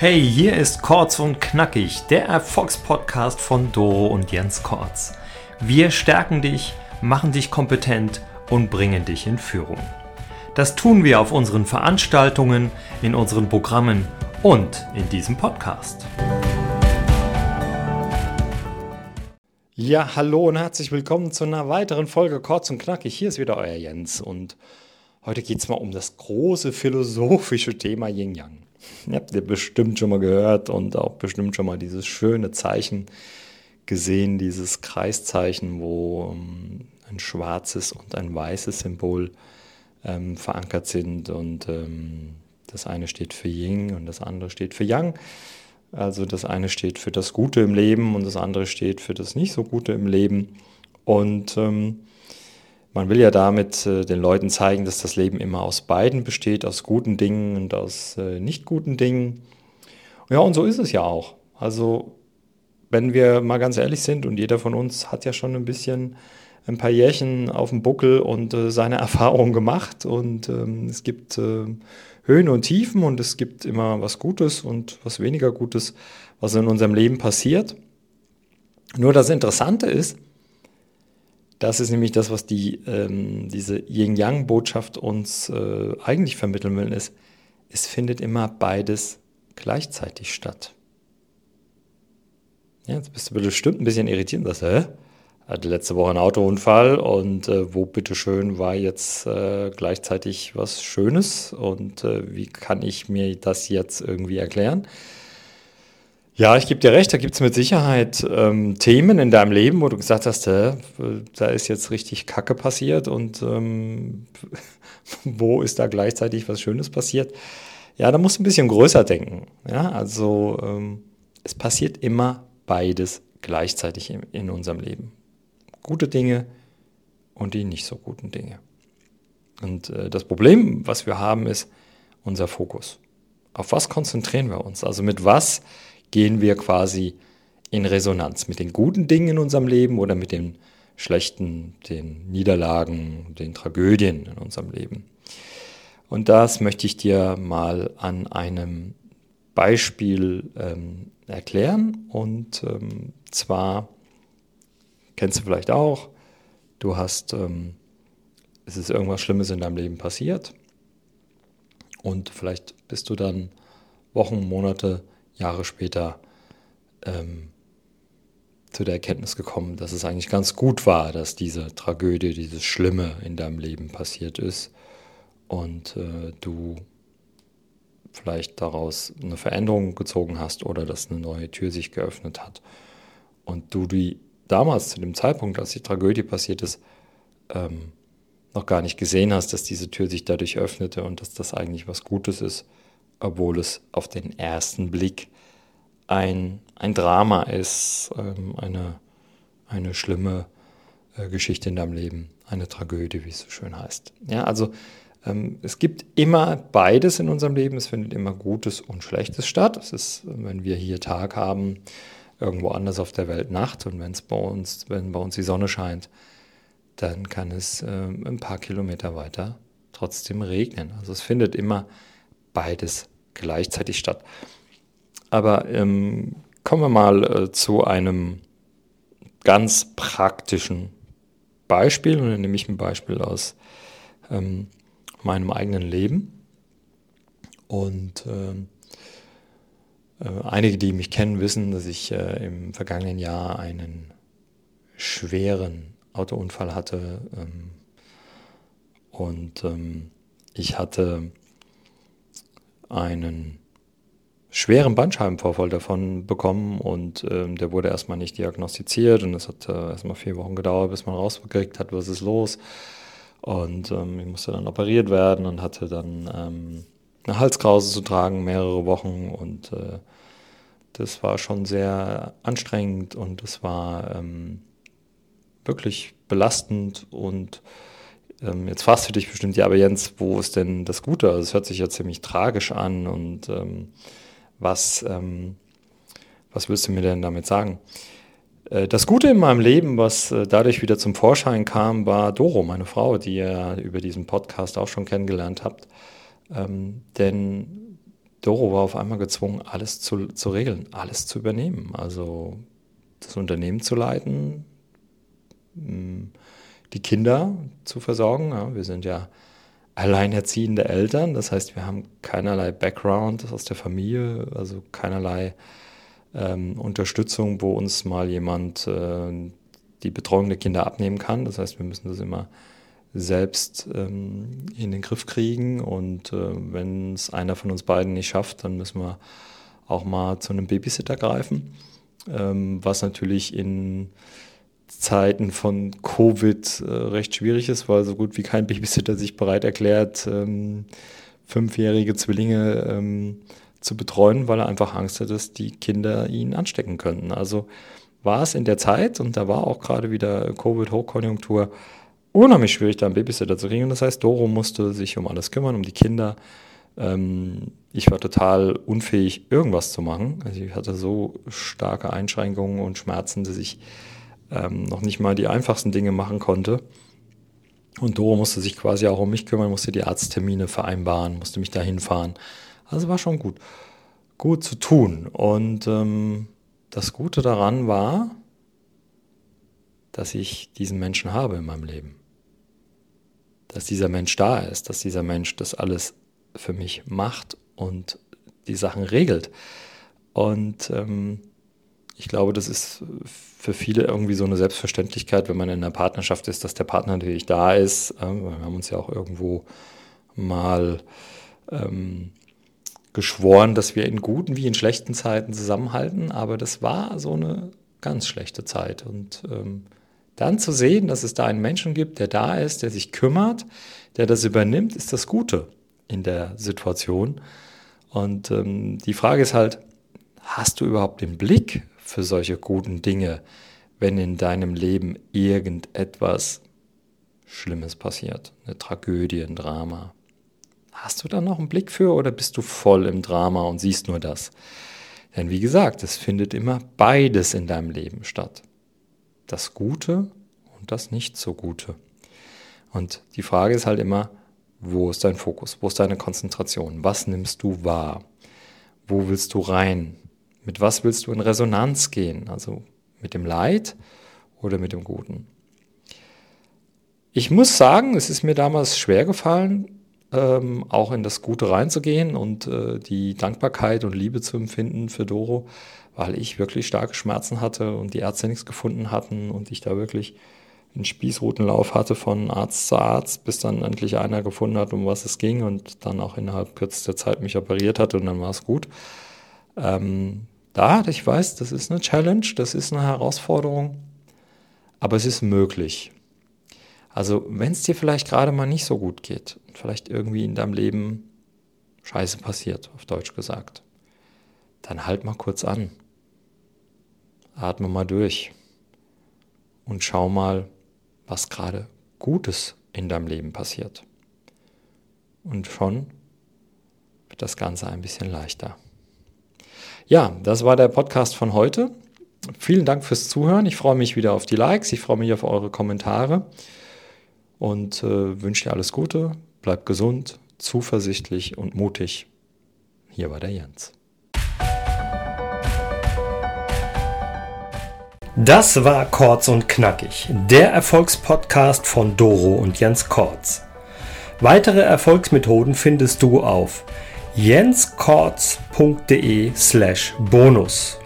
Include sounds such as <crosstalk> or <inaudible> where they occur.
Hey, hier ist Kurz und Knackig, der Erfolgspodcast von Doro und Jens Kortz. Wir stärken dich, machen dich kompetent und bringen dich in Führung. Das tun wir auf unseren Veranstaltungen, in unseren Programmen und in diesem Podcast. Ja, hallo und herzlich willkommen zu einer weiteren Folge Kurz und Knackig. Hier ist wieder euer Jens und heute geht es mal um das große philosophische Thema Yin Yang. Ihr habt ihr bestimmt schon mal gehört und auch bestimmt schon mal dieses schöne Zeichen gesehen, dieses Kreiszeichen, wo ähm, ein schwarzes und ein weißes Symbol ähm, verankert sind. Und ähm, das eine steht für Yin und das andere steht für Yang. Also das eine steht für das Gute im Leben und das andere steht für das nicht so Gute im Leben. Und ähm, man will ja damit äh, den Leuten zeigen, dass das Leben immer aus beiden besteht, aus guten Dingen und aus äh, nicht guten Dingen. Ja, und so ist es ja auch. Also, wenn wir mal ganz ehrlich sind und jeder von uns hat ja schon ein bisschen ein paar Jährchen auf dem Buckel und äh, seine <laughs> Erfahrungen gemacht und ähm, es gibt Höhen und Tiefen und es gibt immer was Gutes und was weniger Gutes, was in unserem Leben passiert. Nur das Interessante ist, das ist nämlich das, was die, ähm, diese Yin-Yang-Botschaft uns äh, eigentlich vermitteln will, ist, es findet immer beides gleichzeitig statt. Ja, jetzt bist du bestimmt ein bisschen irritiert und sagst, hä? Hatte letzte Woche einen Autounfall und äh, wo bitteschön war jetzt äh, gleichzeitig was Schönes und äh, wie kann ich mir das jetzt irgendwie erklären? Ja, ich gebe dir recht, da gibt es mit Sicherheit ähm, Themen in deinem Leben, wo du gesagt hast, hä, da ist jetzt richtig Kacke passiert und ähm, <laughs> wo ist da gleichzeitig was Schönes passiert? Ja, da musst du ein bisschen größer denken. Ja, also ähm, es passiert immer beides gleichzeitig in, in unserem Leben. Gute Dinge und die nicht so guten Dinge. Und äh, das Problem, was wir haben, ist unser Fokus. Auf was konzentrieren wir uns? Also mit was gehen wir quasi in Resonanz mit den guten Dingen in unserem Leben oder mit den schlechten, den Niederlagen, den Tragödien in unserem Leben. Und das möchte ich dir mal an einem Beispiel ähm, erklären. Und ähm, zwar kennst du vielleicht auch, du hast, ähm, es ist irgendwas Schlimmes in deinem Leben passiert und vielleicht bist du dann Wochen, Monate Jahre später ähm, zu der Erkenntnis gekommen, dass es eigentlich ganz gut war, dass diese Tragödie, dieses Schlimme in deinem Leben passiert ist und äh, du vielleicht daraus eine Veränderung gezogen hast oder dass eine neue Tür sich geöffnet hat. Und du die damals zu dem Zeitpunkt, als die Tragödie passiert ist, ähm, noch gar nicht gesehen hast, dass diese Tür sich dadurch öffnete und dass das eigentlich was Gutes ist obwohl es auf den ersten Blick ein, ein Drama ist, ähm, eine, eine schlimme äh, Geschichte in deinem Leben, eine Tragödie, wie es so schön heißt. Ja, also ähm, es gibt immer beides in unserem Leben, es findet immer Gutes und Schlechtes statt. Es ist, wenn wir hier Tag haben, irgendwo anders auf der Welt Nacht und wenn bei uns, wenn bei uns die Sonne scheint, dann kann es äh, ein paar Kilometer weiter trotzdem regnen. Also es findet immer beides gleichzeitig statt. Aber ähm, kommen wir mal äh, zu einem ganz praktischen Beispiel. Und dann nehme ich ein Beispiel aus ähm, meinem eigenen Leben. Und ähm, äh, einige, die mich kennen, wissen, dass ich äh, im vergangenen Jahr einen schweren Autounfall hatte. Ähm, und ähm, ich hatte einen schweren Bandscheibenvorfall davon bekommen und ähm, der wurde erstmal nicht diagnostiziert und es hat äh, erstmal vier Wochen gedauert, bis man rausgekriegt hat, was ist los. Und ähm, ich musste dann operiert werden und hatte dann ähm, eine Halskrause zu tragen, mehrere Wochen und äh, das war schon sehr anstrengend und es war ähm, wirklich belastend und ähm, jetzt fragst du dich bestimmt, ja, aber Jens, wo ist denn das Gute? Also es hört sich ja ziemlich tragisch an und ähm, was, ähm, was willst du mir denn damit sagen? Äh, das Gute in meinem Leben, was äh, dadurch wieder zum Vorschein kam, war Doro, meine Frau, die ihr über diesen Podcast auch schon kennengelernt habt. Ähm, denn Doro war auf einmal gezwungen, alles zu, zu regeln, alles zu übernehmen. Also das Unternehmen zu leiten, die Kinder zu versorgen. Ja, wir sind ja alleinerziehende Eltern, das heißt, wir haben keinerlei Background aus der Familie, also keinerlei ähm, Unterstützung, wo uns mal jemand äh, die Betreuung der Kinder abnehmen kann. Das heißt, wir müssen das immer selbst ähm, in den Griff kriegen und äh, wenn es einer von uns beiden nicht schafft, dann müssen wir auch mal zu einem Babysitter greifen, ähm, was natürlich in Zeiten von Covid äh, recht schwierig ist, weil so gut wie kein Babysitter sich bereit erklärt, ähm, fünfjährige Zwillinge ähm, zu betreuen, weil er einfach Angst hat, dass die Kinder ihn anstecken könnten. Also war es in der Zeit, und da war auch gerade wieder Covid-Hochkonjunktur, unheimlich schwierig, da einen Babysitter zu kriegen. Das heißt, Doro musste sich um alles kümmern, um die Kinder. Ähm, ich war total unfähig, irgendwas zu machen. Also ich hatte so starke Einschränkungen und Schmerzen, dass ich ähm, noch nicht mal die einfachsten Dinge machen konnte. Und Doro musste sich quasi auch um mich kümmern, musste die Arzttermine vereinbaren, musste mich dahin fahren. Also war schon gut. Gut zu tun. Und ähm, das Gute daran war, dass ich diesen Menschen habe in meinem Leben. Dass dieser Mensch da ist, dass dieser Mensch das alles für mich macht und die Sachen regelt. Und ähm, ich glaube, das ist für viele irgendwie so eine Selbstverständlichkeit, wenn man in einer Partnerschaft ist, dass der Partner natürlich da ist. Ähm, wir haben uns ja auch irgendwo mal ähm, geschworen, dass wir in guten wie in schlechten Zeiten zusammenhalten, aber das war so eine ganz schlechte Zeit. Und ähm, dann zu sehen, dass es da einen Menschen gibt, der da ist, der sich kümmert, der das übernimmt, ist das Gute in der Situation. Und ähm, die Frage ist halt, hast du überhaupt den Blick für solche guten Dinge, wenn in deinem Leben irgendetwas Schlimmes passiert, eine Tragödie, ein Drama. Hast du da noch einen Blick für oder bist du voll im Drama und siehst nur das? Denn wie gesagt, es findet immer beides in deinem Leben statt. Das Gute und das Nicht so Gute. Und die Frage ist halt immer, wo ist dein Fokus? Wo ist deine Konzentration? Was nimmst du wahr? Wo willst du rein? Mit was willst du in Resonanz gehen? Also mit dem Leid oder mit dem Guten? Ich muss sagen, es ist mir damals schwer gefallen, ähm, auch in das Gute reinzugehen und äh, die Dankbarkeit und Liebe zu empfinden für Doro, weil ich wirklich starke Schmerzen hatte und die Ärzte nichts gefunden hatten und ich da wirklich einen Spießrutenlauf hatte von Arzt zu Arzt, bis dann endlich einer gefunden hat, um was es ging und dann auch innerhalb kürzester Zeit mich operiert hat und dann war es gut. Ähm, da, ich weiß, das ist eine Challenge, das ist eine Herausforderung, aber es ist möglich. Also wenn es dir vielleicht gerade mal nicht so gut geht, vielleicht irgendwie in deinem Leben Scheiße passiert, auf Deutsch gesagt, dann halt mal kurz an. Atme mal durch und schau mal, was gerade Gutes in deinem Leben passiert. Und schon wird das Ganze ein bisschen leichter. Ja, das war der Podcast von heute. Vielen Dank fürs Zuhören. Ich freue mich wieder auf die Likes. Ich freue mich auf eure Kommentare und äh, wünsche dir alles Gute. Bleib gesund, zuversichtlich und mutig. Hier war der Jens. Das war Kurz und Knackig, der Erfolgspodcast von Doro und Jens Kortz. Weitere Erfolgsmethoden findest du auf jenskortz.de slash bonus.